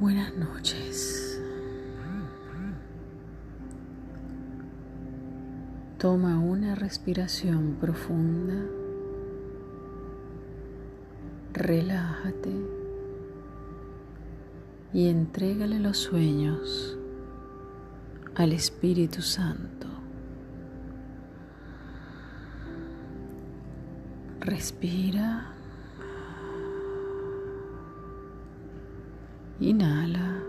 Buenas noches. Toma una respiración profunda. Relájate y entrégale los sueños al Espíritu Santo. Respira. Inhala.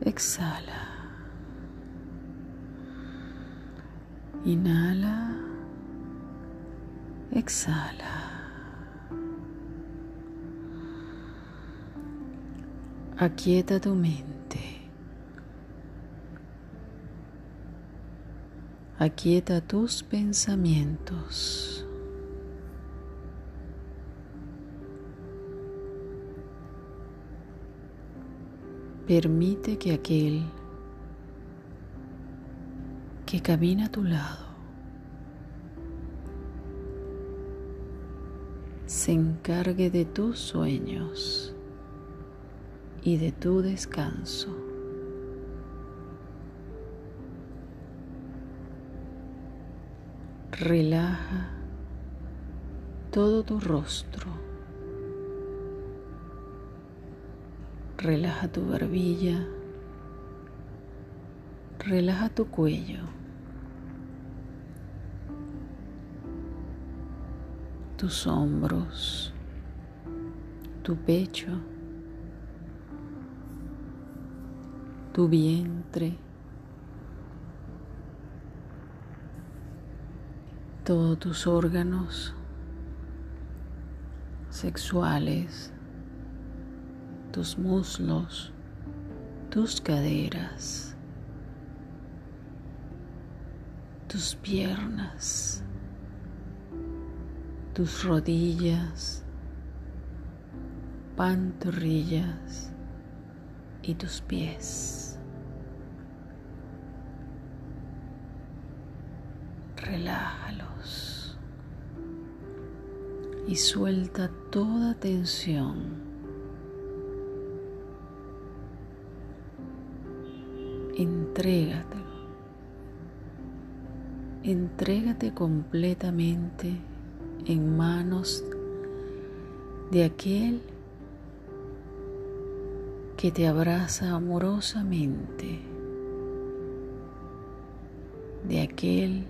Exhala. Inhala. Exhala. Aquieta tu mente. Aquieta tus pensamientos. Permite que aquel que camina a tu lado se encargue de tus sueños y de tu descanso. Relaja todo tu rostro. Relaja tu barbilla. Relaja tu cuello. Tus hombros. Tu pecho. Tu vientre. Todos tus órganos sexuales tus muslos, tus caderas, tus piernas, tus rodillas, pantorrillas y tus pies. Relájalos y suelta toda tensión entrégatelo. Entrégate completamente en manos de aquel que te abraza amorosamente, de aquel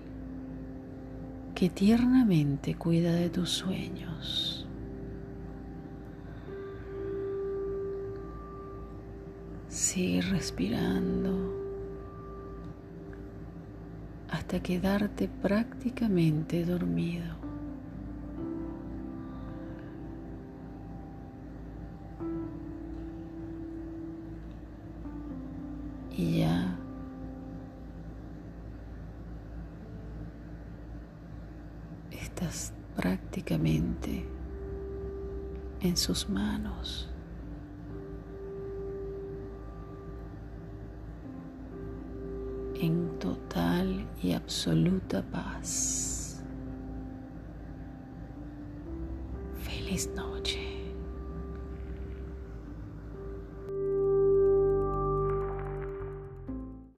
que tiernamente cuida de tus sueños. Sigue respirando hasta quedarte prácticamente dormido. Y ya estás prácticamente en sus manos. En total y absoluta paz. Feliz noche.